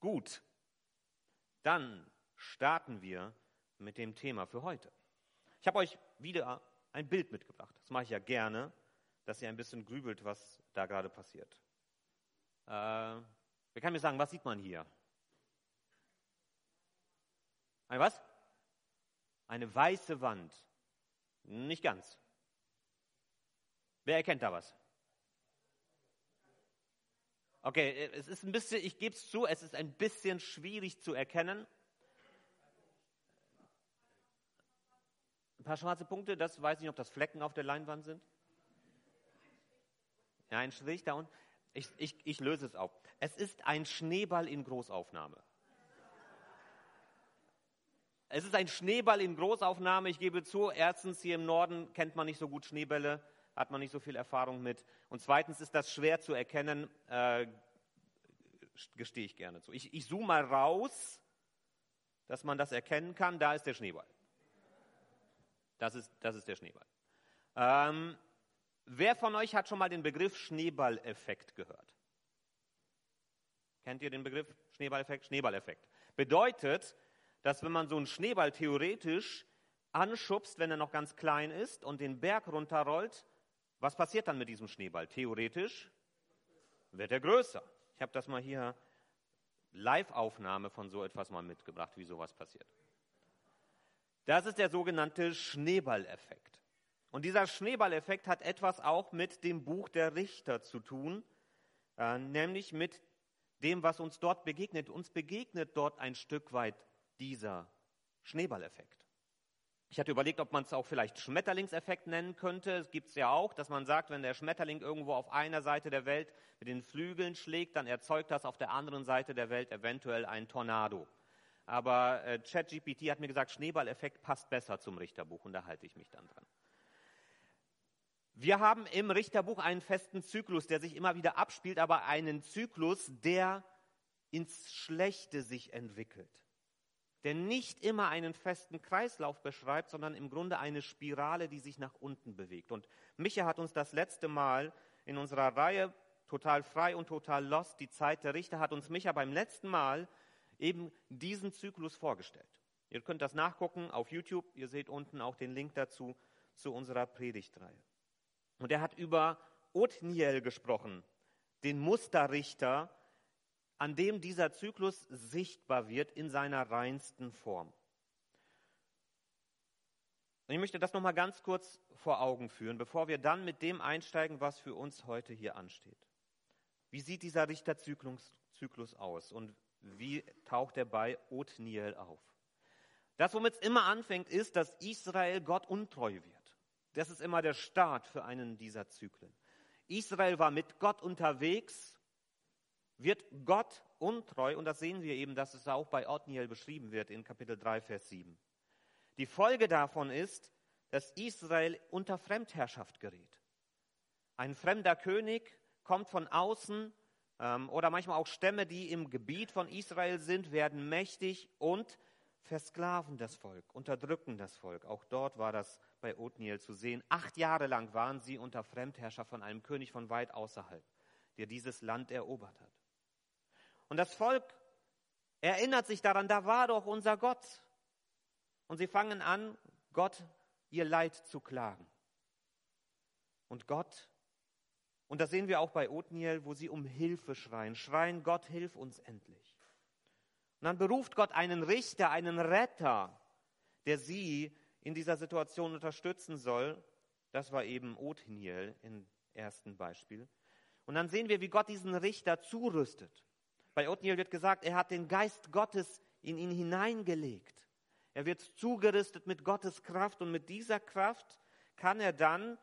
Gut, dann starten wir mit dem Thema für heute. Ich habe euch wieder ein Bild mitgebracht. Das mache ich ja gerne, dass ihr ein bisschen grübelt, was da gerade passiert. Äh, wer kann mir sagen, was sieht man hier? Ein was? Eine weiße Wand. Nicht ganz. Wer erkennt da was? Okay, es ist ein bisschen, ich gebe es zu, es ist ein bisschen schwierig zu erkennen. Ein paar schwarze Punkte, das weiß ich nicht, ob das Flecken auf der Leinwand sind. Ja, ein Strich da unten. Ich, ich, ich löse es auf. Es ist ein Schneeball in Großaufnahme. Es ist ein Schneeball in Großaufnahme. Ich gebe zu, erstens hier im Norden kennt man nicht so gut Schneebälle, hat man nicht so viel Erfahrung mit. Und zweitens ist das schwer zu erkennen, äh, gestehe ich gerne zu. Ich, ich zoome mal raus, dass man das erkennen kann. Da ist der Schneeball. Das ist, das ist der Schneeball. Ähm, wer von euch hat schon mal den Begriff Schneeballeffekt gehört? Kennt ihr den Begriff Schneeballeffekt? Schneeballeffekt. Bedeutet, dass wenn man so einen Schneeball theoretisch anschubst, wenn er noch ganz klein ist und den Berg runterrollt, was passiert dann mit diesem Schneeball? Theoretisch wird er größer. Ich habe das mal hier Live-Aufnahme von so etwas mal mitgebracht, wie sowas passiert. Das ist der sogenannte Schneeballeffekt. Und dieser Schneeballeffekt hat etwas auch mit dem Buch der Richter zu tun, äh, nämlich mit dem, was uns dort begegnet. Uns begegnet dort ein Stück weit dieser Schneeballeffekt. Ich hatte überlegt, ob man es auch vielleicht Schmetterlingseffekt nennen könnte. Es gibt es ja auch, dass man sagt, wenn der Schmetterling irgendwo auf einer Seite der Welt mit den Flügeln schlägt, dann erzeugt das auf der anderen Seite der Welt eventuell ein Tornado. Aber äh, ChatGPT hat mir gesagt, Schneeballeffekt passt besser zum Richterbuch und da halte ich mich dann dran. Wir haben im Richterbuch einen festen Zyklus, der sich immer wieder abspielt, aber einen Zyklus, der ins Schlechte sich entwickelt. Der nicht immer einen festen Kreislauf beschreibt, sondern im Grunde eine Spirale, die sich nach unten bewegt. Und Micha hat uns das letzte Mal in unserer Reihe Total frei und total lost, die Zeit der Richter, hat uns Micha beim letzten Mal eben diesen Zyklus vorgestellt. Ihr könnt das nachgucken auf YouTube. Ihr seht unten auch den Link dazu zu unserer Predigtreihe. Und er hat über Othniel gesprochen, den Musterrichter, an dem dieser Zyklus sichtbar wird in seiner reinsten Form. Ich möchte das nochmal ganz kurz vor Augen führen, bevor wir dann mit dem einsteigen, was für uns heute hier ansteht. Wie sieht dieser Richterzyklus aus und wie taucht er bei Othniel auf? Das, womit es immer anfängt, ist, dass Israel Gott untreu wird. Das ist immer der Start für einen dieser Zyklen. Israel war mit Gott unterwegs, wird Gott untreu, und das sehen wir eben, dass es auch bei Othniel beschrieben wird in Kapitel 3, Vers 7. Die Folge davon ist, dass Israel unter Fremdherrschaft gerät. Ein fremder König kommt von außen ähm, oder manchmal auch Stämme, die im Gebiet von Israel sind, werden mächtig und versklaven das Volk, unterdrücken das Volk. Auch dort war das bei Othniel zu sehen. Acht Jahre lang waren sie unter Fremdherrscher von einem König von weit außerhalb, der dieses Land erobert hat. Und das Volk erinnert sich daran, da war doch unser Gott. Und sie fangen an, Gott ihr Leid zu klagen. Und Gott und das sehen wir auch bei Othniel, wo sie um Hilfe schreien. Schreien, Gott, hilf uns endlich. Und dann beruft Gott einen Richter, einen Retter, der sie in dieser Situation unterstützen soll. Das war eben Othniel im ersten Beispiel. Und dann sehen wir, wie Gott diesen Richter zurüstet. Bei Othniel wird gesagt, er hat den Geist Gottes in ihn hineingelegt. Er wird zugerüstet mit Gottes Kraft und mit dieser Kraft kann er dann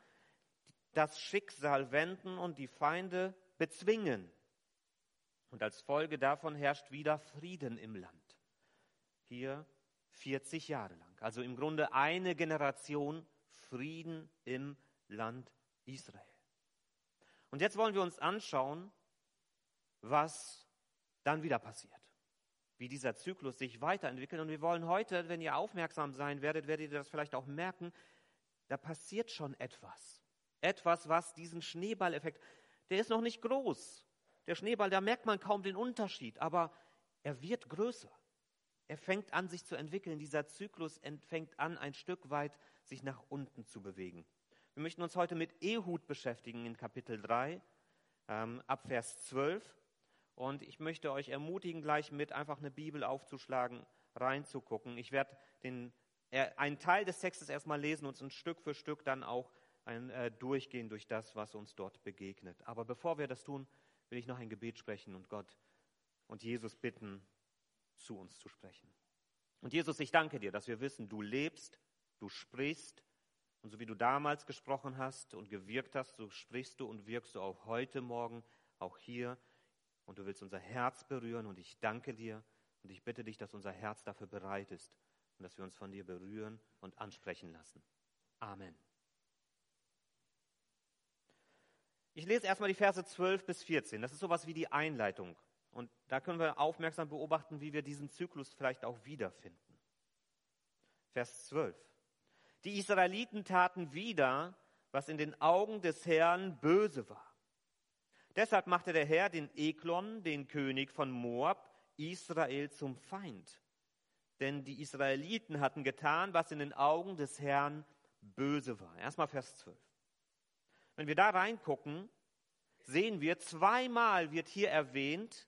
das Schicksal wenden und die Feinde bezwingen. Und als Folge davon herrscht wieder Frieden im Land. Hier 40 Jahre lang. Also im Grunde eine Generation Frieden im Land Israel. Und jetzt wollen wir uns anschauen, was dann wieder passiert. Wie dieser Zyklus sich weiterentwickelt. Und wir wollen heute, wenn ihr aufmerksam sein werdet, werdet ihr das vielleicht auch merken, da passiert schon etwas. Etwas, was diesen Schneeballeffekt, der ist noch nicht groß. Der Schneeball, da merkt man kaum den Unterschied, aber er wird größer. Er fängt an, sich zu entwickeln. Dieser Zyklus fängt an, ein Stück weit sich nach unten zu bewegen. Wir möchten uns heute mit Ehud beschäftigen in Kapitel 3, ähm, ab Vers 12. Und ich möchte euch ermutigen, gleich mit einfach eine Bibel aufzuschlagen, reinzugucken. Ich werde den, äh, einen Teil des Textes erstmal lesen und uns Stück für Stück dann auch ein, äh, durchgehen durch das, was uns dort begegnet. Aber bevor wir das tun, will ich noch ein Gebet sprechen und Gott und Jesus bitten, zu uns zu sprechen. Und Jesus, ich danke dir, dass wir wissen, du lebst, du sprichst und so wie du damals gesprochen hast und gewirkt hast, so sprichst du und wirkst du auch heute Morgen, auch hier. Und du willst unser Herz berühren und ich danke dir und ich bitte dich, dass unser Herz dafür bereit ist und dass wir uns von dir berühren und ansprechen lassen. Amen. Ich lese erstmal die Verse 12 bis 14. Das ist sowas wie die Einleitung. Und da können wir aufmerksam beobachten, wie wir diesen Zyklus vielleicht auch wiederfinden. Vers 12. Die Israeliten taten wieder, was in den Augen des Herrn böse war. Deshalb machte der Herr den Eklon, den König von Moab, Israel zum Feind. Denn die Israeliten hatten getan, was in den Augen des Herrn böse war. Erstmal Vers 12. Wenn wir da reingucken, sehen wir, zweimal wird hier erwähnt,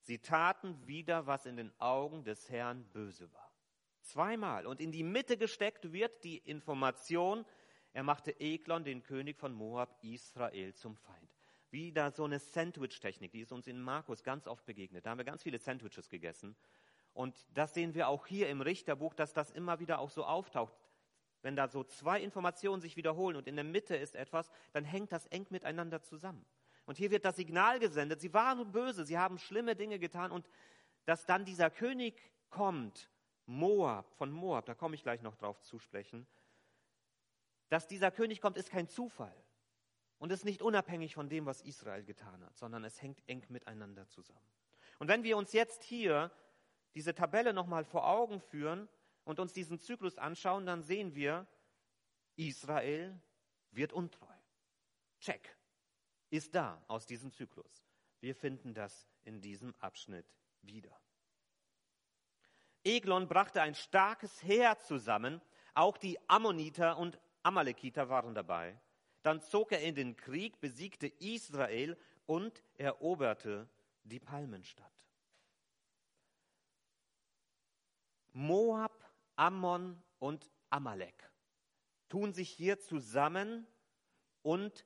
Sie taten wieder, was in den Augen des Herrn böse war. Zweimal. Und in die Mitte gesteckt wird die Information, er machte Eglon, den König von Moab, Israel zum Feind. Wieder so eine Sandwich-Technik, die ist uns in Markus ganz oft begegnet. Da haben wir ganz viele Sandwiches gegessen. Und das sehen wir auch hier im Richterbuch, dass das immer wieder auch so auftaucht. Wenn da so zwei Informationen sich wiederholen und in der Mitte ist etwas, dann hängt das eng miteinander zusammen. Und hier wird das Signal gesendet, sie waren böse, sie haben schlimme Dinge getan und dass dann dieser König kommt, Moab, von Moab, da komme ich gleich noch drauf zu sprechen, dass dieser König kommt, ist kein Zufall und ist nicht unabhängig von dem, was Israel getan hat, sondern es hängt eng miteinander zusammen. Und wenn wir uns jetzt hier diese Tabelle nochmal vor Augen führen und uns diesen Zyklus anschauen, dann sehen wir, Israel wird untreu. Check ist da aus diesem Zyklus. Wir finden das in diesem Abschnitt wieder. Eglon brachte ein starkes Heer zusammen, auch die Ammoniter und Amalekiter waren dabei. Dann zog er in den Krieg, besiegte Israel und eroberte die Palmenstadt. Moab, Ammon und Amalek tun sich hier zusammen und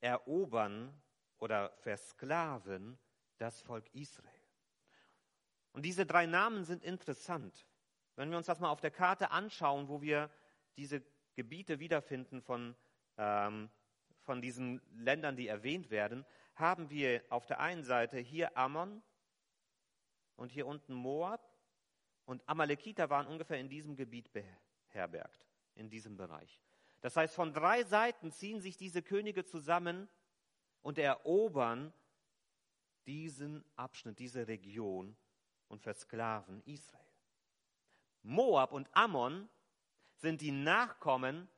erobern oder versklaven das Volk Israel. Und diese drei Namen sind interessant. Wenn wir uns das mal auf der Karte anschauen, wo wir diese Gebiete wiederfinden von, ähm, von diesen Ländern, die erwähnt werden, haben wir auf der einen Seite hier Ammon und hier unten Moab und Amalekiter waren ungefähr in diesem Gebiet beherbergt, in diesem Bereich. Das heißt, von drei Seiten ziehen sich diese Könige zusammen und erobern diesen Abschnitt, diese Region und versklaven Israel. Moab und Ammon sind die Nachkommen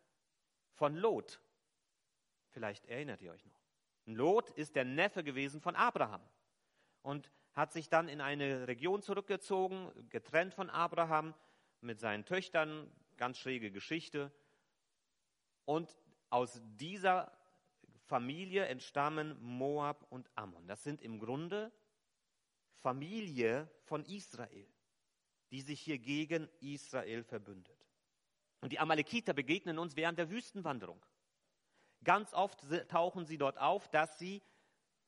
von Lot. Vielleicht erinnert ihr euch noch. Lot ist der Neffe gewesen von Abraham und hat sich dann in eine Region zurückgezogen, getrennt von Abraham, mit seinen Töchtern, ganz schräge Geschichte. Und aus dieser Familie entstammen Moab und Ammon. Das sind im Grunde Familie von Israel, die sich hier gegen Israel verbündet. Und die Amalekiter begegnen uns während der Wüstenwanderung. Ganz oft tauchen sie dort auf, dass sie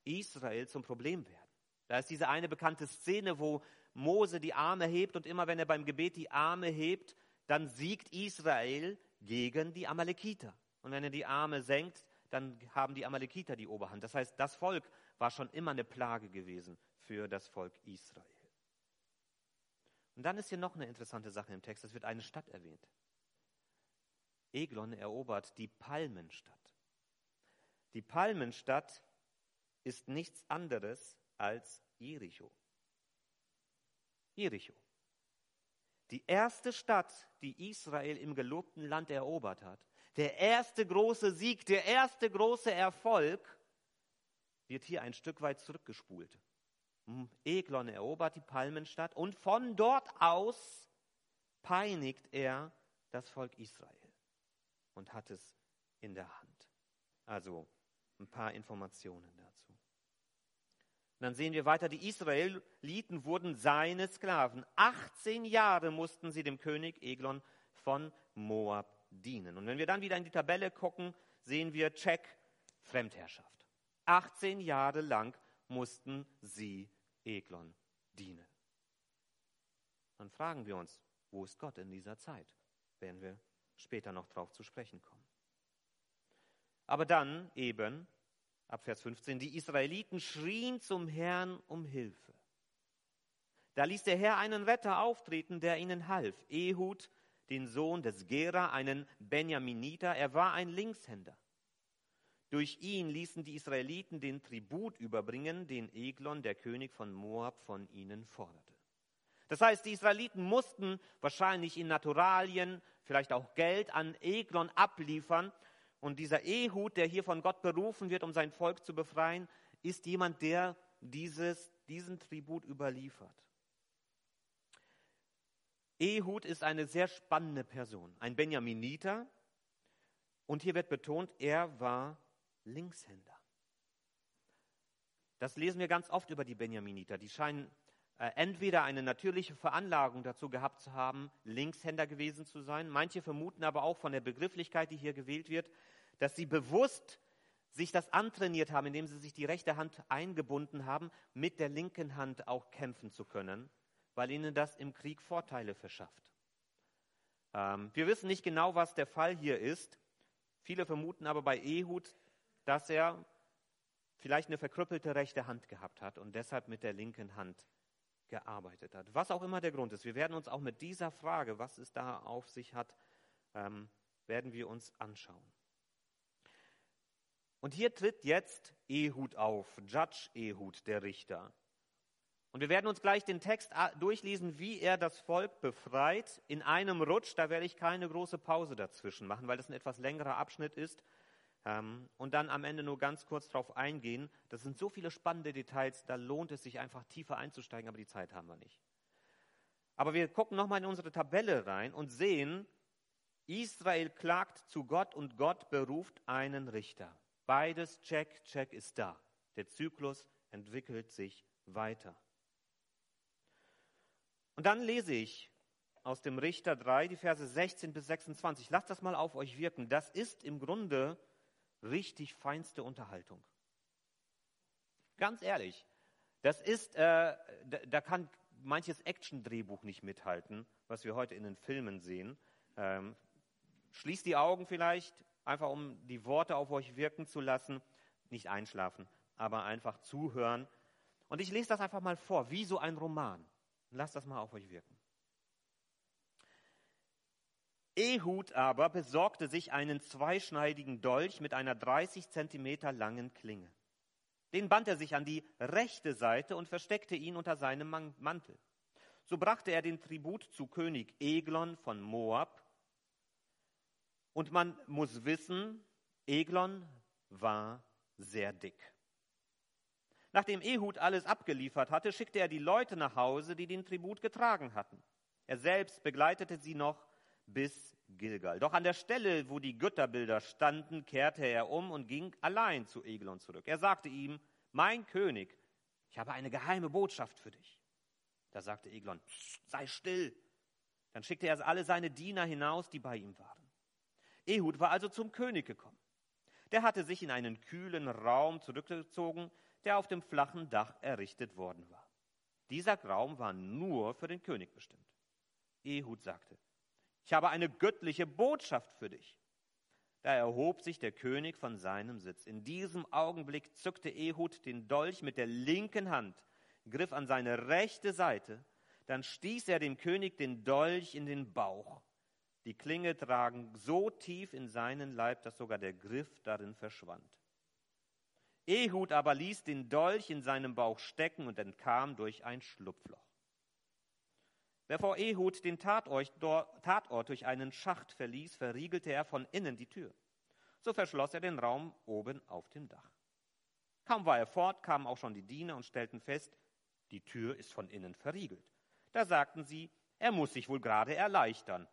Israel zum Problem werden. Da ist diese eine bekannte Szene, wo Mose die Arme hebt und immer wenn er beim Gebet die Arme hebt, dann siegt Israel gegen die Amalekiter. Und wenn er die Arme senkt, dann haben die Amalekiter die Oberhand. Das heißt, das Volk war schon immer eine Plage gewesen für das Volk Israel. Und dann ist hier noch eine interessante Sache im Text. Es wird eine Stadt erwähnt. Eglon erobert die Palmenstadt. Die Palmenstadt ist nichts anderes als Jericho. Jericho. Die erste Stadt, die Israel im gelobten Land erobert hat, der erste große Sieg, der erste große Erfolg, wird hier ein Stück weit zurückgespult. Eglon erobert die Palmenstadt und von dort aus peinigt er das Volk Israel und hat es in der Hand. Also ein paar Informationen dazu. Und dann sehen wir weiter, die Israeliten wurden seine Sklaven. 18 Jahre mussten sie dem König Eglon von Moab dienen. Und wenn wir dann wieder in die Tabelle gucken, sehen wir Check, Fremdherrschaft. 18 Jahre lang mussten sie Eglon dienen. Dann fragen wir uns, wo ist Gott in dieser Zeit? Werden wir später noch darauf zu sprechen kommen. Aber dann eben, ab Vers 15, die Israeliten schrien zum Herrn um Hilfe. Da ließ der Herr einen Retter auftreten, der ihnen half. Ehud, den Sohn des Gera, einen Benjaminiter, er war ein Linkshänder. Durch ihn ließen die Israeliten den Tribut überbringen, den Eglon, der König von Moab, von ihnen forderte. Das heißt, die Israeliten mussten wahrscheinlich in Naturalien, vielleicht auch Geld an Eglon abliefern. Und dieser Ehud, der hier von Gott berufen wird, um sein Volk zu befreien, ist jemand, der dieses, diesen Tribut überliefert. Ehud ist eine sehr spannende Person, ein Benjaminiter. Und hier wird betont, er war Linkshänder. Das lesen wir ganz oft über die Benjaminiter. Die scheinen entweder eine natürliche Veranlagung dazu gehabt zu haben, Linkshänder gewesen zu sein. Manche vermuten aber auch von der Begrifflichkeit, die hier gewählt wird, dass sie bewusst sich das antrainiert haben, indem sie sich die rechte Hand eingebunden haben, mit der linken Hand auch kämpfen zu können, weil ihnen das im Krieg Vorteile verschafft. Ähm, wir wissen nicht genau, was der Fall hier ist. Viele vermuten aber bei Ehud, dass er vielleicht eine verkrüppelte rechte Hand gehabt hat und deshalb mit der linken Hand gearbeitet hat. Was auch immer der Grund ist, wir werden uns auch mit dieser Frage, was es da auf sich hat, ähm, werden wir uns anschauen. Und hier tritt jetzt Ehud auf, Judge Ehud, der Richter. Und wir werden uns gleich den Text durchlesen, wie er das Volk befreit, in einem Rutsch. Da werde ich keine große Pause dazwischen machen, weil das ein etwas längerer Abschnitt ist. Ähm, und dann am Ende nur ganz kurz darauf eingehen. Das sind so viele spannende Details, da lohnt es sich einfach tiefer einzusteigen, aber die Zeit haben wir nicht. Aber wir gucken nochmal in unsere Tabelle rein und sehen, Israel klagt zu Gott und Gott beruft einen Richter. Beides, check, check ist da. Der Zyklus entwickelt sich weiter. Und dann lese ich aus dem Richter 3 die Verse 16 bis 26. Lasst das mal auf euch wirken. Das ist im Grunde richtig feinste Unterhaltung. Ganz ehrlich, das ist, äh, da, da, kann manches Action-Drehbuch nicht mithalten, was wir heute in den Filmen sehen. Ähm, schließt die Augen vielleicht, einfach um die Worte auf euch wirken zu lassen. Nicht einschlafen, aber einfach zuhören. Und ich lese das einfach mal vor, wie so ein Roman. Lasst das mal auf euch wirken. Ehud aber besorgte sich einen zweischneidigen Dolch mit einer 30 Zentimeter langen Klinge. Den band er sich an die rechte Seite und versteckte ihn unter seinem Mantel. So brachte er den Tribut zu König Eglon von Moab. Und man muss wissen, Eglon war sehr dick. Nachdem Ehud alles abgeliefert hatte, schickte er die Leute nach Hause, die den Tribut getragen hatten. Er selbst begleitete sie noch bis Gilgal. Doch an der Stelle, wo die Götterbilder standen, kehrte er um und ging allein zu Eglon zurück. Er sagte ihm, mein König, ich habe eine geheime Botschaft für dich. Da sagte Eglon, sei still. Dann schickte er alle seine Diener hinaus, die bei ihm waren. Ehud war also zum König gekommen. Der hatte sich in einen kühlen Raum zurückgezogen, der auf dem flachen Dach errichtet worden war. Dieser Raum war nur für den König bestimmt. Ehud sagte, ich habe eine göttliche Botschaft für dich. Da erhob sich der König von seinem Sitz. In diesem Augenblick zückte Ehud den Dolch mit der linken Hand, griff an seine rechte Seite, dann stieß er dem König den Dolch in den Bauch. Die Klinge drang so tief in seinen Leib, dass sogar der Griff darin verschwand. Ehud aber ließ den Dolch in seinem Bauch stecken und entkam durch ein Schlupfloch. Bevor Ehud den Tatort durch einen Schacht verließ, verriegelte er von innen die Tür. So verschloss er den Raum oben auf dem Dach. Kaum war er fort, kamen auch schon die Diener und stellten fest, Die Tür ist von innen verriegelt. Da sagten sie, er muss sich wohl gerade erleichtern.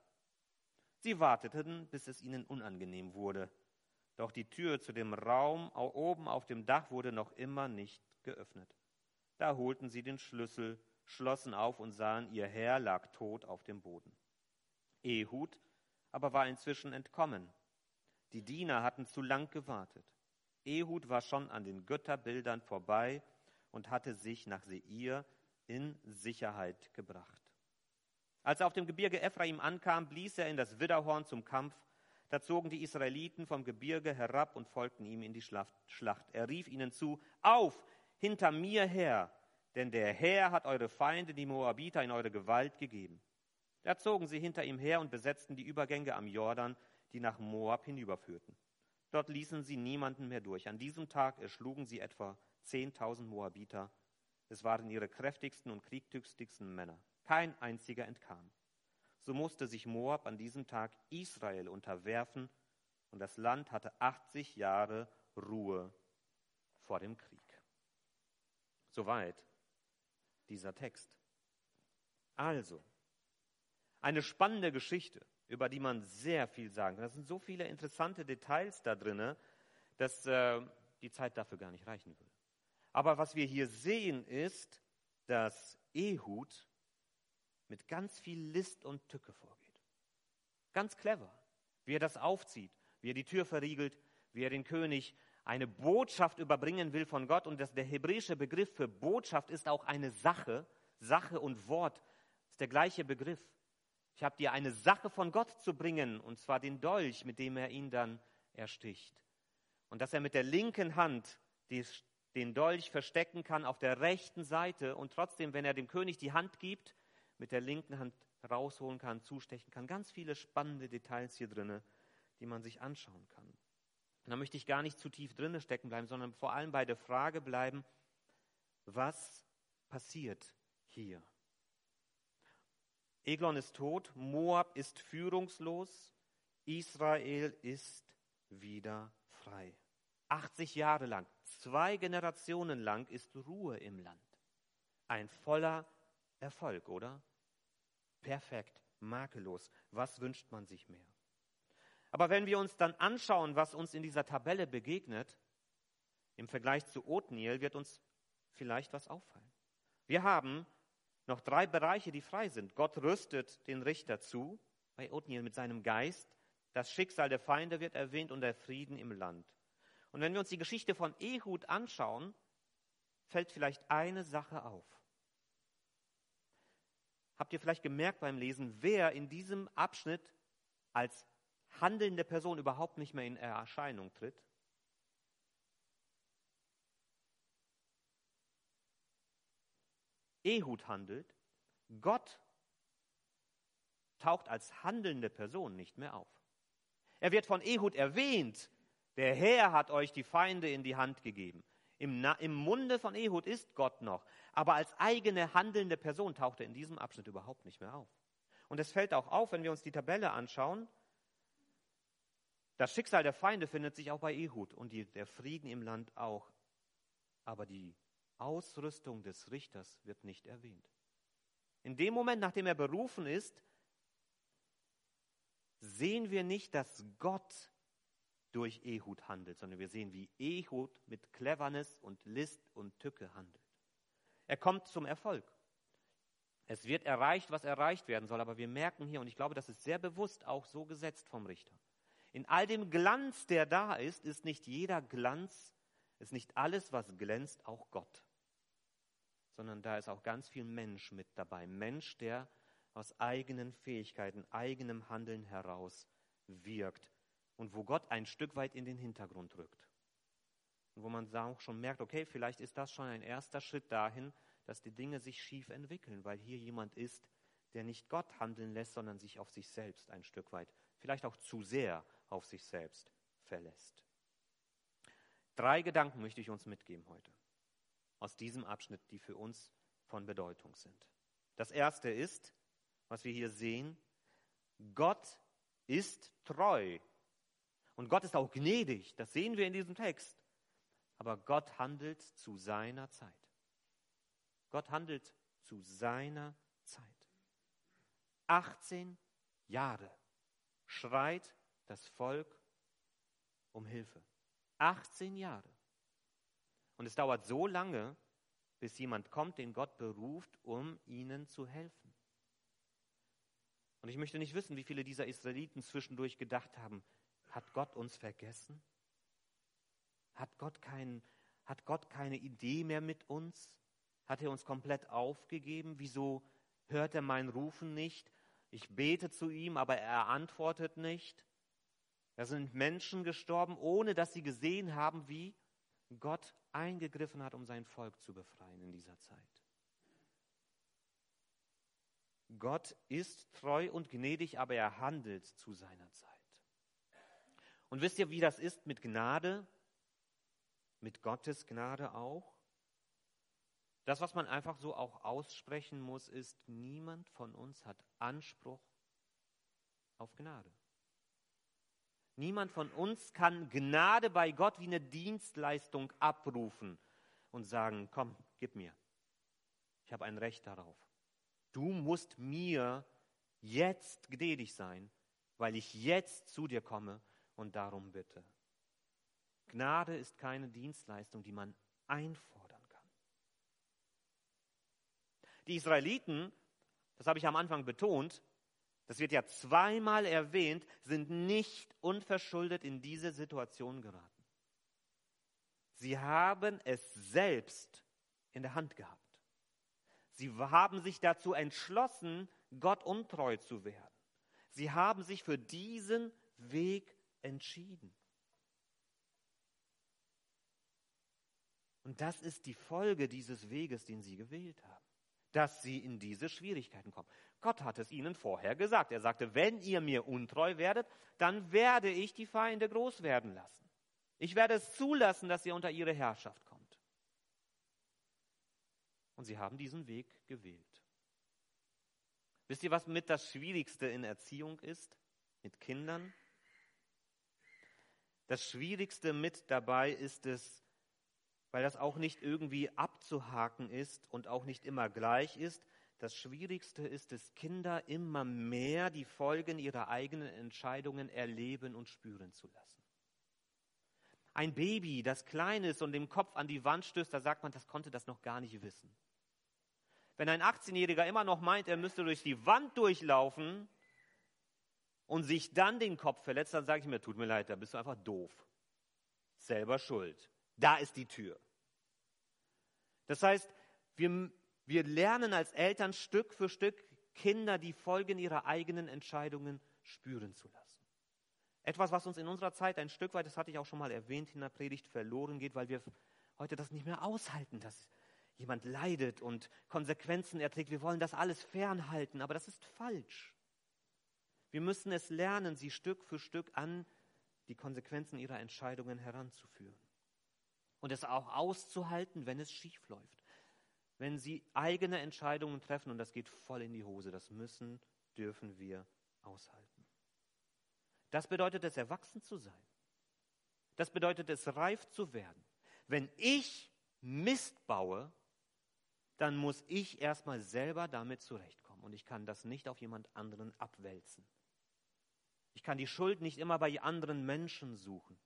Sie warteten, bis es ihnen unangenehm wurde. Doch die Tür zu dem Raum oben auf dem Dach wurde noch immer nicht geöffnet. Da holten sie den Schlüssel, schlossen auf und sahen, ihr Herr lag tot auf dem Boden. Ehud aber war inzwischen entkommen. Die Diener hatten zu lang gewartet. Ehud war schon an den Götterbildern vorbei und hatte sich nach Seir in Sicherheit gebracht. Als er auf dem Gebirge Ephraim ankam, blies er in das Widderhorn zum Kampf. Da zogen die Israeliten vom Gebirge herab und folgten ihm in die Schlacht. Er rief ihnen zu, auf, hinter mir her, denn der Herr hat eure Feinde, die Moabiter, in eure Gewalt gegeben. Da zogen sie hinter ihm her und besetzten die Übergänge am Jordan, die nach Moab hinüberführten. Dort ließen sie niemanden mehr durch. An diesem Tag erschlugen sie etwa 10.000 Moabiter. Es waren ihre kräftigsten und kriegtüchtigsten Männer. Kein einziger entkam. So musste sich Moab an diesem Tag Israel unterwerfen und das Land hatte 80 Jahre Ruhe vor dem Krieg. Soweit dieser Text. Also, eine spannende Geschichte, über die man sehr viel sagen kann. Es sind so viele interessante Details da drin, dass äh, die Zeit dafür gar nicht reichen würde. Aber was wir hier sehen, ist, dass Ehud mit ganz viel List und Tücke vorgeht. Ganz clever, wie er das aufzieht, wie er die Tür verriegelt, wie er den König eine Botschaft überbringen will von Gott. Und das, der hebräische Begriff für Botschaft ist auch eine Sache. Sache und Wort ist der gleiche Begriff. Ich habe dir eine Sache von Gott zu bringen, und zwar den Dolch, mit dem er ihn dann ersticht. Und dass er mit der linken Hand den Dolch verstecken kann auf der rechten Seite und trotzdem, wenn er dem König die Hand gibt, mit der linken Hand rausholen kann, zustechen kann. Ganz viele spannende Details hier drin, die man sich anschauen kann. Und da möchte ich gar nicht zu tief drinne stecken bleiben, sondern vor allem bei der Frage bleiben, was passiert hier? Eglon ist tot, Moab ist führungslos, Israel ist wieder frei. 80 Jahre lang, zwei Generationen lang ist Ruhe im Land. Ein voller Erfolg, oder? Perfekt, makellos. Was wünscht man sich mehr? Aber wenn wir uns dann anschauen, was uns in dieser Tabelle begegnet, im Vergleich zu Othniel, wird uns vielleicht was auffallen. Wir haben noch drei Bereiche, die frei sind. Gott rüstet den Richter zu, bei Othniel mit seinem Geist. Das Schicksal der Feinde wird erwähnt und der Frieden im Land. Und wenn wir uns die Geschichte von Ehud anschauen, fällt vielleicht eine Sache auf. Habt ihr vielleicht gemerkt beim Lesen, wer in diesem Abschnitt als handelnde Person überhaupt nicht mehr in Erscheinung tritt? Ehud handelt, Gott taucht als handelnde Person nicht mehr auf. Er wird von Ehud erwähnt, der Herr hat euch die Feinde in die Hand gegeben. Im, Im, Munde von Ehud ist Gott noch, aber als eigene handelnde Person taucht er in diesem Abschnitt überhaupt nicht mehr auf. Und es fällt auch auf, wenn wir uns die Tabelle anschauen, das Schicksal der Feinde findet sich auch bei Ehud und die, der Frieden im Land auch. Aber die Ausrüstung des Richters wird nicht erwähnt. In dem Moment, nachdem er berufen ist, sehen wir nicht, dass Gott durch Ehud handelt, sondern wir sehen, wie Ehud mit Cleverness und List und Tücke handelt. Er kommt zum Erfolg. Es wird erreicht, was erreicht werden soll, aber wir merken hier, und ich glaube, das ist sehr bewusst auch so gesetzt vom Richter. In all dem Glanz, der da ist, ist nicht jeder Glanz, ist nicht alles, was glänzt, auch Gott sondern da ist auch ganz viel Mensch mit dabei. Mensch, der aus eigenen Fähigkeiten, eigenem Handeln heraus wirkt und wo Gott ein Stück weit in den Hintergrund rückt. Und wo man auch schon merkt, okay, vielleicht ist das schon ein erster Schritt dahin, dass die Dinge sich schief entwickeln, weil hier jemand ist, der nicht Gott handeln lässt, sondern sich auf sich selbst ein Stück weit, vielleicht auch zu sehr auf sich selbst verlässt. Drei Gedanken möchte ich uns mitgeben heute aus diesem Abschnitt, die für uns von Bedeutung sind. Das erste ist, was wir hier sehen, Gott ist treu. Und Gott ist auch gnädig, das sehen wir in diesem Text. Aber Gott handelt zu seiner Zeit. Gott handelt zu seiner Zeit. 18 Jahre schreit das Volk um Hilfe. 18 Jahre. Und es dauert so lange, bis jemand kommt, den Gott beruft, um ihnen zu helfen. Und ich möchte nicht wissen, wie viele dieser Israeliten zwischendurch gedacht haben, hat Gott uns vergessen? Hat Gott, kein, hat Gott keine Idee mehr mit uns? Hat er uns komplett aufgegeben? Wieso hört er mein Rufen nicht? Ich bete zu ihm, aber er antwortet nicht. Da sind Menschen gestorben, ohne dass sie gesehen haben, wie Gott eingegriffen hat, um sein Volk zu befreien in dieser Zeit. Gott ist treu und gnädig, aber er handelt zu seiner Zeit. Und wisst ihr, wie das ist mit Gnade? Mit Gottes Gnade auch? Das, was man einfach so auch aussprechen muss, ist, niemand von uns hat Anspruch auf Gnade. Niemand von uns kann Gnade bei Gott wie eine Dienstleistung abrufen und sagen, komm, gib mir. Ich habe ein Recht darauf. Du musst mir jetzt gnädig sein, weil ich jetzt zu dir komme und darum bitte. Gnade ist keine Dienstleistung, die man einfordern kann. Die Israeliten, das habe ich am Anfang betont, das wird ja zweimal erwähnt, sind nicht unverschuldet in diese Situation geraten. Sie haben es selbst in der Hand gehabt. Sie haben sich dazu entschlossen, Gott untreu zu werden. Sie haben sich für diesen Weg entschieden. Und das ist die Folge dieses Weges, den sie gewählt haben, dass sie in diese Schwierigkeiten kommen. Gott hat es ihnen vorher gesagt. Er sagte, wenn ihr mir untreu werdet, dann werde ich die Feinde groß werden lassen. Ich werde es zulassen, dass ihr unter ihre Herrschaft kommt. Und sie haben diesen Weg gewählt. Wisst ihr, was mit das Schwierigste in Erziehung ist? Mit Kindern? Das Schwierigste mit dabei ist es, weil das auch nicht irgendwie abzuhaken ist und auch nicht immer gleich ist, das Schwierigste ist es, Kinder immer mehr die Folgen ihrer eigenen Entscheidungen erleben und spüren zu lassen. Ein Baby, das klein ist und den Kopf an die Wand stößt, da sagt man, das konnte das noch gar nicht wissen. Wenn ein 18-Jähriger immer noch meint, er müsste durch die Wand durchlaufen und sich dann den Kopf verletzt, dann sage ich mir, tut mir leid, da bist du einfach doof. Selber schuld. Da ist die Tür. Das heißt, wir wir lernen als Eltern Stück für Stück Kinder die Folgen ihrer eigenen Entscheidungen spüren zu lassen. Etwas, was uns in unserer Zeit ein Stück weit, das hatte ich auch schon mal erwähnt in der Predigt, verloren geht, weil wir heute das nicht mehr aushalten, dass jemand leidet und Konsequenzen erträgt. Wir wollen das alles fernhalten, aber das ist falsch. Wir müssen es lernen, sie Stück für Stück an die Konsequenzen ihrer Entscheidungen heranzuführen. Und es auch auszuhalten, wenn es schief läuft wenn sie eigene Entscheidungen treffen und das geht voll in die Hose. Das müssen, dürfen wir aushalten. Das bedeutet es, erwachsen zu sein. Das bedeutet es, reif zu werden. Wenn ich Mist baue, dann muss ich erstmal selber damit zurechtkommen. Und ich kann das nicht auf jemand anderen abwälzen. Ich kann die Schuld nicht immer bei anderen Menschen suchen.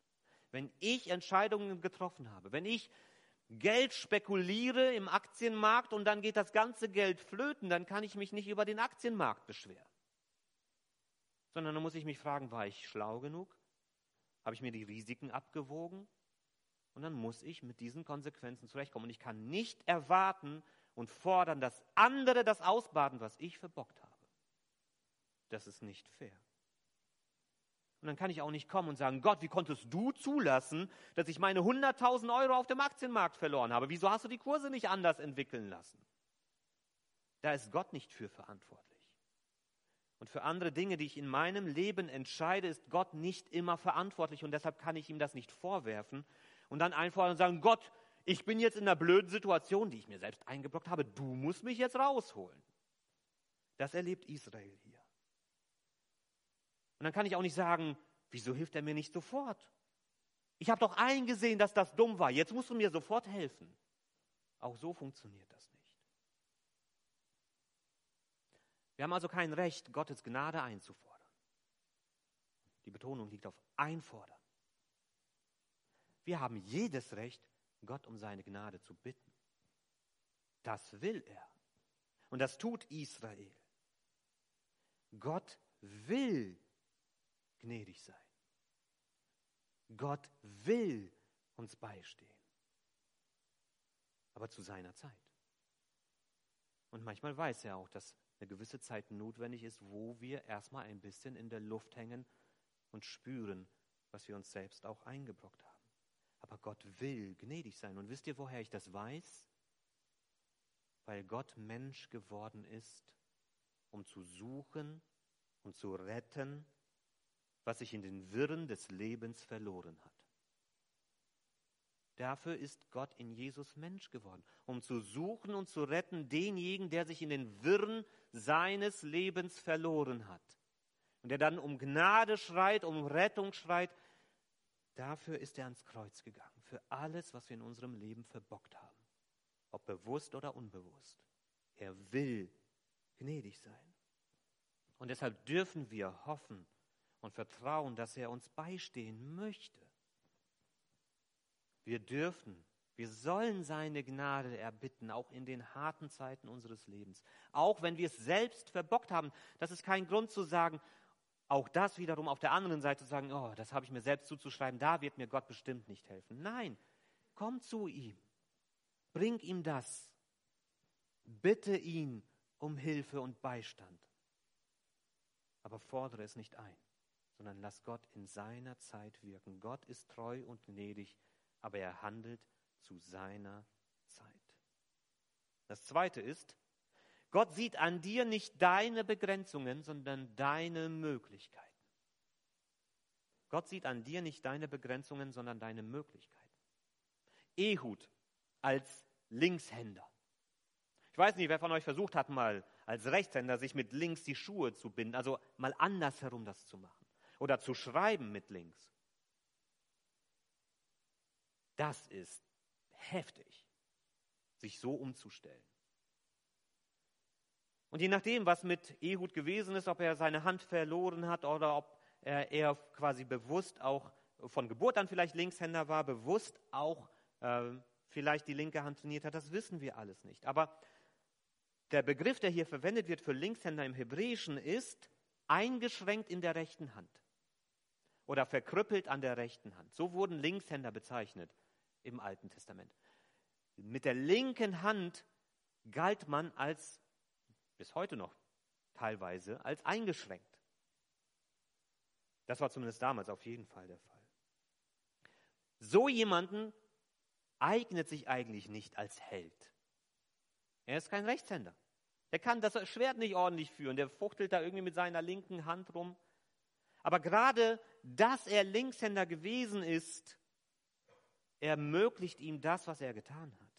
Wenn ich Entscheidungen getroffen habe, wenn ich Geld spekuliere im Aktienmarkt und dann geht das ganze Geld flöten, dann kann ich mich nicht über den Aktienmarkt beschweren. Sondern dann muss ich mich fragen, war ich schlau genug? Habe ich mir die Risiken abgewogen? Und dann muss ich mit diesen Konsequenzen zurechtkommen. Und ich kann nicht erwarten und fordern, dass andere das ausbaden, was ich verbockt habe. Das ist nicht fair. Und dann kann ich auch nicht kommen und sagen, Gott, wie konntest du zulassen, dass ich meine 100.000 Euro auf dem Aktienmarkt verloren habe? Wieso hast du die Kurse nicht anders entwickeln lassen? Da ist Gott nicht für verantwortlich. Und für andere Dinge, die ich in meinem Leben entscheide, ist Gott nicht immer verantwortlich und deshalb kann ich ihm das nicht vorwerfen und dann einfordern und sagen, Gott, ich bin jetzt in einer blöden Situation, die ich mir selbst eingeblockt habe, du musst mich jetzt rausholen. Das erlebt Israel hier. Und dann kann ich auch nicht sagen, wieso hilft er mir nicht sofort? Ich habe doch eingesehen, dass das dumm war. Jetzt musst du mir sofort helfen. Auch so funktioniert das nicht. Wir haben also kein Recht, Gottes Gnade einzufordern. Die Betonung liegt auf einfordern. Wir haben jedes Recht, Gott um seine Gnade zu bitten. Das will er. Und das tut Israel. Gott will gnädig sein. Gott will uns beistehen. Aber zu seiner Zeit. Und manchmal weiß er auch, dass eine gewisse Zeit notwendig ist, wo wir erstmal ein bisschen in der Luft hängen und spüren, was wir uns selbst auch eingebrockt haben. Aber Gott will gnädig sein. Und wisst ihr, woher ich das weiß? Weil Gott Mensch geworden ist, um zu suchen und zu retten, was sich in den Wirren des Lebens verloren hat. Dafür ist Gott in Jesus Mensch geworden, um zu suchen und zu retten denjenigen, der sich in den Wirren seines Lebens verloren hat. Und der dann um Gnade schreit, um Rettung schreit. Dafür ist er ans Kreuz gegangen, für alles, was wir in unserem Leben verbockt haben, ob bewusst oder unbewusst. Er will gnädig sein. Und deshalb dürfen wir hoffen und vertrauen, dass er uns beistehen möchte. Wir dürfen, wir sollen seine Gnade erbitten, auch in den harten Zeiten unseres Lebens. Auch wenn wir es selbst verbockt haben. Das ist kein Grund zu sagen, auch das wiederum auf der anderen Seite zu sagen, oh, das habe ich mir selbst zuzuschreiben, da wird mir Gott bestimmt nicht helfen. Nein, komm zu ihm. Bring ihm das. Bitte ihn um Hilfe und Beistand. Aber fordere es nicht ein, sondern lass Gott in seiner Zeit wirken. Gott ist treu und gnädig aber er handelt zu seiner Zeit. Das Zweite ist, Gott sieht an dir nicht deine Begrenzungen, sondern deine Möglichkeiten. Gott sieht an dir nicht deine Begrenzungen, sondern deine Möglichkeiten. Ehud als Linkshänder. Ich weiß nicht, wer von euch versucht hat, mal als Rechtshänder sich mit links die Schuhe zu binden, also mal andersherum das zu machen. Oder zu schreiben mit links. Das ist heftig, sich so umzustellen. Und je nachdem, was mit Ehud gewesen ist, ob er seine Hand verloren hat oder ob er, quasi bewusst auch von Geburt an vielleicht Linkshänder war, bewusst auch äh, vielleicht die linke Hand trainiert hat, das wissen wir alles nicht. Aber der Begriff, der hier verwendet wird für Linkshänder im Hebräischen, ist eingeschränkt in der rechten Hand oder verkrüppelt an der rechten Hand. So wurden Linkshänder bezeichnet im Alten Testament. Mit der linken Hand galt man als, bis heute noch teilweise, als eingeschränkt. Das war zumindest damals auf jeden Fall der Fall. So jemanden eignet sich eigentlich nicht als Held. Er ist kein Rechtshänder. Er kann das Schwert nicht ordentlich führen. Der fuchtelt da irgendwie mit seiner linken Hand rum. Aber gerade, dass er Linkshänder gewesen ist, ermöglicht ihm das, was er getan hat.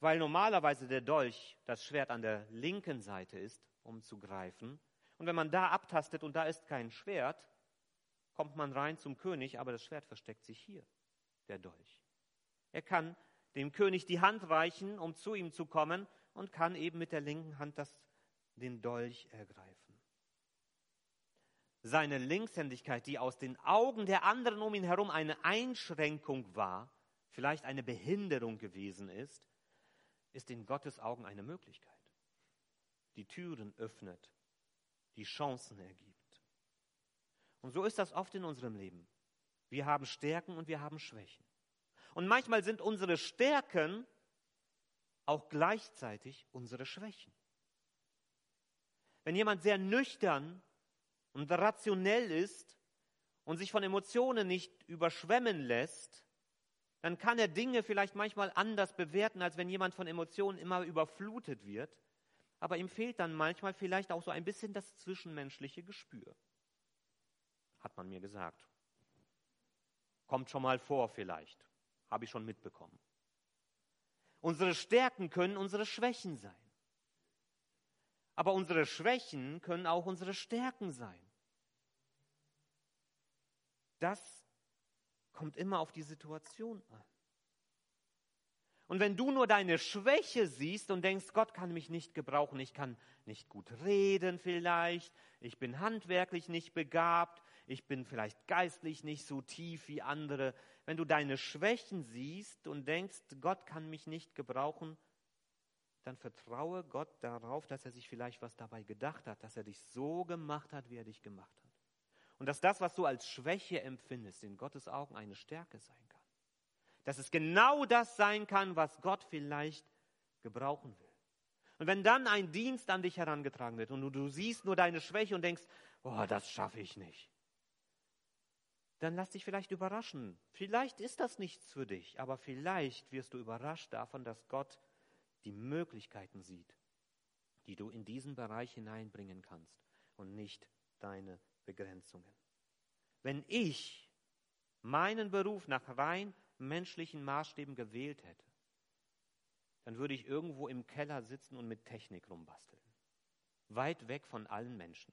Weil normalerweise der Dolch, das Schwert an der linken Seite ist, um zu greifen. Und wenn man da abtastet und da ist kein Schwert, kommt man rein zum König, aber das Schwert versteckt sich hier, der Dolch. Er kann dem König die Hand reichen, um zu ihm zu kommen und kann eben mit der linken Hand das, den Dolch ergreifen seine Linkshändigkeit, die aus den Augen der anderen um ihn herum eine Einschränkung war, vielleicht eine Behinderung gewesen ist, ist in Gottes Augen eine Möglichkeit, die Türen öffnet, die Chancen ergibt. Und so ist das oft in unserem Leben. Wir haben Stärken und wir haben Schwächen. Und manchmal sind unsere Stärken auch gleichzeitig unsere Schwächen. Wenn jemand sehr nüchtern und rationell ist und sich von Emotionen nicht überschwemmen lässt, dann kann er Dinge vielleicht manchmal anders bewerten, als wenn jemand von Emotionen immer überflutet wird. Aber ihm fehlt dann manchmal vielleicht auch so ein bisschen das zwischenmenschliche Gespür. Hat man mir gesagt. Kommt schon mal vor vielleicht. Habe ich schon mitbekommen. Unsere Stärken können unsere Schwächen sein. Aber unsere Schwächen können auch unsere Stärken sein. Das kommt immer auf die Situation an. Und wenn du nur deine Schwäche siehst und denkst, Gott kann mich nicht gebrauchen, ich kann nicht gut reden vielleicht, ich bin handwerklich nicht begabt, ich bin vielleicht geistlich nicht so tief wie andere, wenn du deine Schwächen siehst und denkst, Gott kann mich nicht gebrauchen, dann vertraue Gott darauf, dass er sich vielleicht was dabei gedacht hat, dass er dich so gemacht hat, wie er dich gemacht hat. Und dass das, was du als Schwäche empfindest, in Gottes Augen eine Stärke sein kann. Dass es genau das sein kann, was Gott vielleicht gebrauchen will. Und wenn dann ein Dienst an dich herangetragen wird und du, du siehst nur deine Schwäche und denkst, oh, das schaffe ich nicht, dann lass dich vielleicht überraschen. Vielleicht ist das nichts für dich, aber vielleicht wirst du überrascht davon, dass Gott die Möglichkeiten sieht, die du in diesen Bereich hineinbringen kannst und nicht deine Begrenzungen. Wenn ich meinen Beruf nach rein menschlichen Maßstäben gewählt hätte, dann würde ich irgendwo im Keller sitzen und mit Technik rumbasteln. Weit weg von allen Menschen.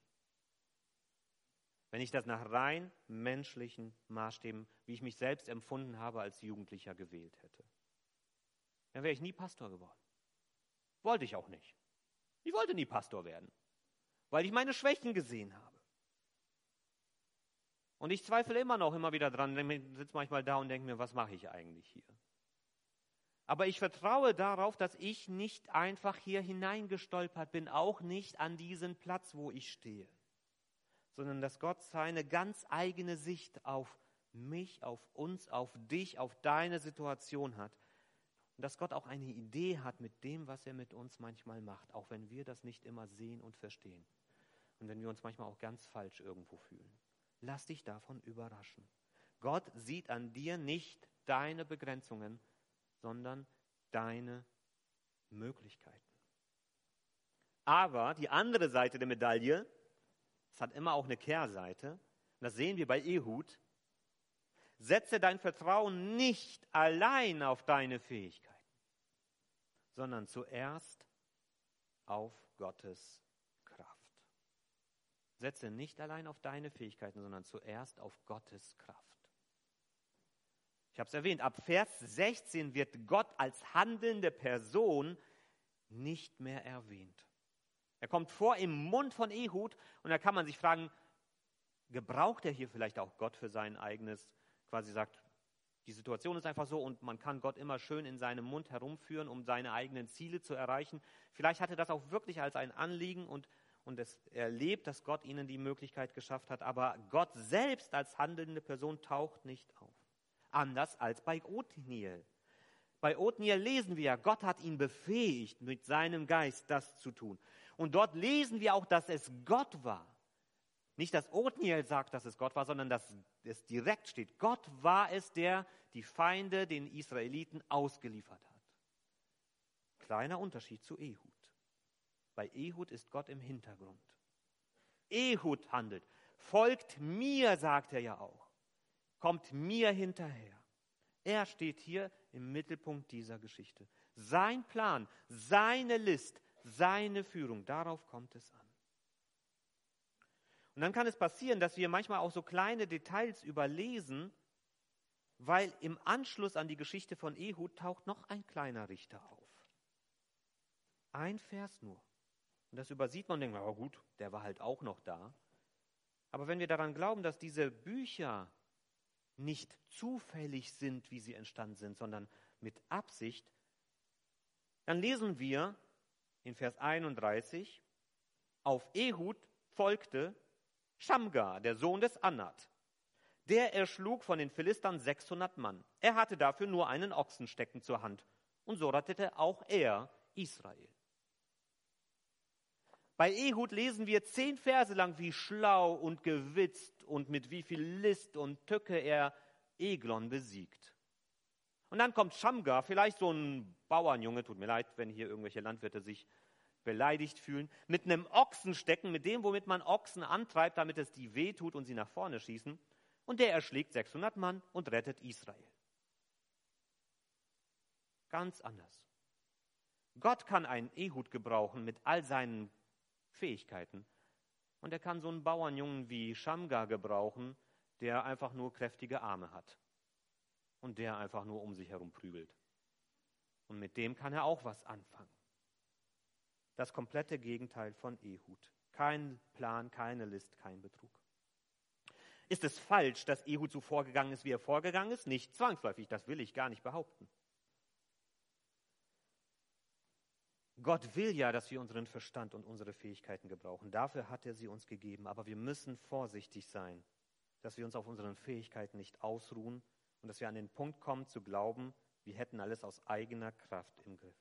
Wenn ich das nach rein menschlichen Maßstäben, wie ich mich selbst empfunden habe, als Jugendlicher gewählt hätte, dann wäre ich nie Pastor geworden. Wollte ich auch nicht. Ich wollte nie Pastor werden, weil ich meine Schwächen gesehen habe. Und ich zweifle immer noch immer wieder dran, sitze manchmal da und denke mir, was mache ich eigentlich hier? Aber ich vertraue darauf, dass ich nicht einfach hier hineingestolpert bin, auch nicht an diesen Platz, wo ich stehe, sondern dass Gott seine ganz eigene Sicht auf mich, auf uns, auf dich, auf deine Situation hat und dass Gott auch eine Idee hat mit dem, was er mit uns manchmal macht, auch wenn wir das nicht immer sehen und verstehen. Und wenn wir uns manchmal auch ganz falsch irgendwo fühlen. Lass dich davon überraschen. Gott sieht an dir nicht deine Begrenzungen, sondern deine Möglichkeiten. Aber die andere Seite der Medaille, es hat immer auch eine Kehrseite, das sehen wir bei Ehud, Setze dein Vertrauen nicht allein auf deine Fähigkeiten, sondern zuerst auf Gottes. Setze nicht allein auf deine Fähigkeiten, sondern zuerst auf Gottes Kraft. Ich habe es erwähnt, ab Vers 16 wird Gott als handelnde Person nicht mehr erwähnt. Er kommt vor im Mund von Ehud und da kann man sich fragen, gebraucht er hier vielleicht auch Gott für sein eigenes quasi sagt, die Situation ist einfach so und man kann Gott immer schön in seinem Mund herumführen, um seine eigenen Ziele zu erreichen. Vielleicht hatte das auch wirklich als ein Anliegen und, und es erlebt, dass Gott ihnen die Möglichkeit geschafft hat, aber Gott selbst als handelnde Person taucht nicht auf. Anders als bei Othniel. Bei Othniel lesen wir ja, Gott hat ihn befähigt, mit seinem Geist das zu tun. Und dort lesen wir auch, dass es Gott war, nicht, dass Othniel sagt, dass es Gott war, sondern dass es direkt steht. Gott war es, der die Feinde den Israeliten ausgeliefert hat. Kleiner Unterschied zu Ehud. Bei Ehud ist Gott im Hintergrund. Ehud handelt. Folgt mir, sagt er ja auch. Kommt mir hinterher. Er steht hier im Mittelpunkt dieser Geschichte. Sein Plan, seine List, seine Führung, darauf kommt es an. Und dann kann es passieren, dass wir manchmal auch so kleine Details überlesen, weil im Anschluss an die Geschichte von Ehud taucht noch ein kleiner Richter auf. Ein Vers nur. Und das übersieht man und denkt, oh gut, der war halt auch noch da. Aber wenn wir daran glauben, dass diese Bücher nicht zufällig sind, wie sie entstanden sind, sondern mit Absicht, dann lesen wir in Vers 31, auf Ehud folgte Schamgar, der Sohn des Anat. Der erschlug von den Philistern 600 Mann. Er hatte dafür nur einen Ochsenstecken zur Hand. Und so rettete auch er Israel. Bei Ehud lesen wir zehn Verse lang, wie schlau und gewitzt und mit wie viel List und Tücke er Eglon besiegt. Und dann kommt Schamgar, vielleicht so ein Bauernjunge, tut mir leid, wenn hier irgendwelche Landwirte sich beleidigt fühlen, mit einem Ochsen stecken, mit dem, womit man Ochsen antreibt, damit es die wehtut und sie nach vorne schießen. Und der erschlägt 600 Mann und rettet Israel. Ganz anders. Gott kann einen Ehud gebrauchen mit all seinen Fähigkeiten. Und er kann so einen Bauernjungen wie Shamgar gebrauchen, der einfach nur kräftige Arme hat. Und der einfach nur um sich herum prügelt. Und mit dem kann er auch was anfangen. Das komplette Gegenteil von Ehud. Kein Plan, keine List, kein Betrug. Ist es falsch, dass Ehud so vorgegangen ist, wie er vorgegangen ist? Nicht zwangsläufig, das will ich gar nicht behaupten. Gott will ja, dass wir unseren Verstand und unsere Fähigkeiten gebrauchen. Dafür hat er sie uns gegeben. Aber wir müssen vorsichtig sein, dass wir uns auf unseren Fähigkeiten nicht ausruhen und dass wir an den Punkt kommen zu glauben, wir hätten alles aus eigener Kraft im Griff.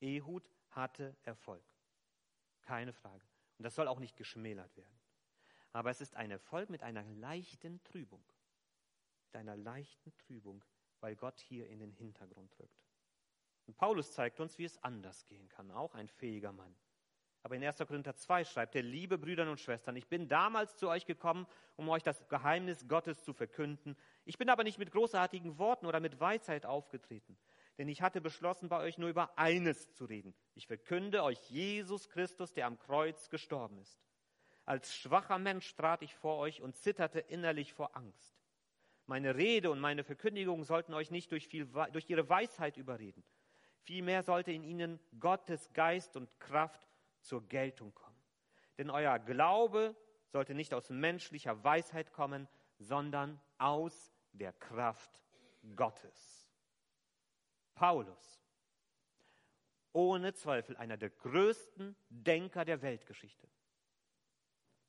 Ehud hatte Erfolg. Keine Frage. Und das soll auch nicht geschmälert werden. Aber es ist ein Erfolg mit einer leichten Trübung. Mit einer leichten Trübung, weil Gott hier in den Hintergrund rückt. Und Paulus zeigt uns, wie es anders gehen kann, auch ein fähiger Mann. Aber in 1. Korinther 2 schreibt er, liebe Brüder und Schwestern, ich bin damals zu euch gekommen, um euch das Geheimnis Gottes zu verkünden. Ich bin aber nicht mit großartigen Worten oder mit Weisheit aufgetreten, denn ich hatte beschlossen, bei euch nur über eines zu reden. Ich verkünde euch Jesus Christus, der am Kreuz gestorben ist. Als schwacher Mensch trat ich vor euch und zitterte innerlich vor Angst. Meine Rede und meine Verkündigung sollten euch nicht durch, viel, durch ihre Weisheit überreden. Vielmehr sollte in ihnen Gottes Geist und Kraft zur Geltung kommen. Denn euer Glaube sollte nicht aus menschlicher Weisheit kommen, sondern aus der Kraft Gottes. Paulus, ohne Zweifel einer der größten Denker der Weltgeschichte.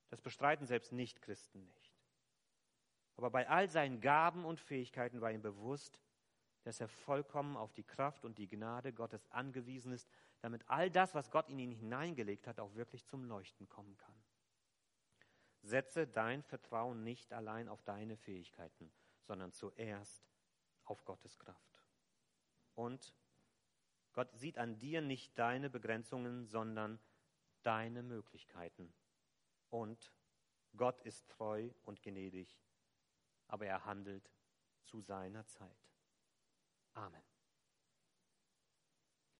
Das bestreiten selbst Nichtchristen nicht. Aber bei all seinen Gaben und Fähigkeiten war ihm bewusst, dass er vollkommen auf die Kraft und die Gnade Gottes angewiesen ist, damit all das, was Gott in ihn hineingelegt hat, auch wirklich zum Leuchten kommen kann. Setze dein Vertrauen nicht allein auf deine Fähigkeiten, sondern zuerst auf Gottes Kraft. Und Gott sieht an dir nicht deine Begrenzungen, sondern deine Möglichkeiten. Und Gott ist treu und gnädig, aber er handelt zu seiner Zeit. Amen.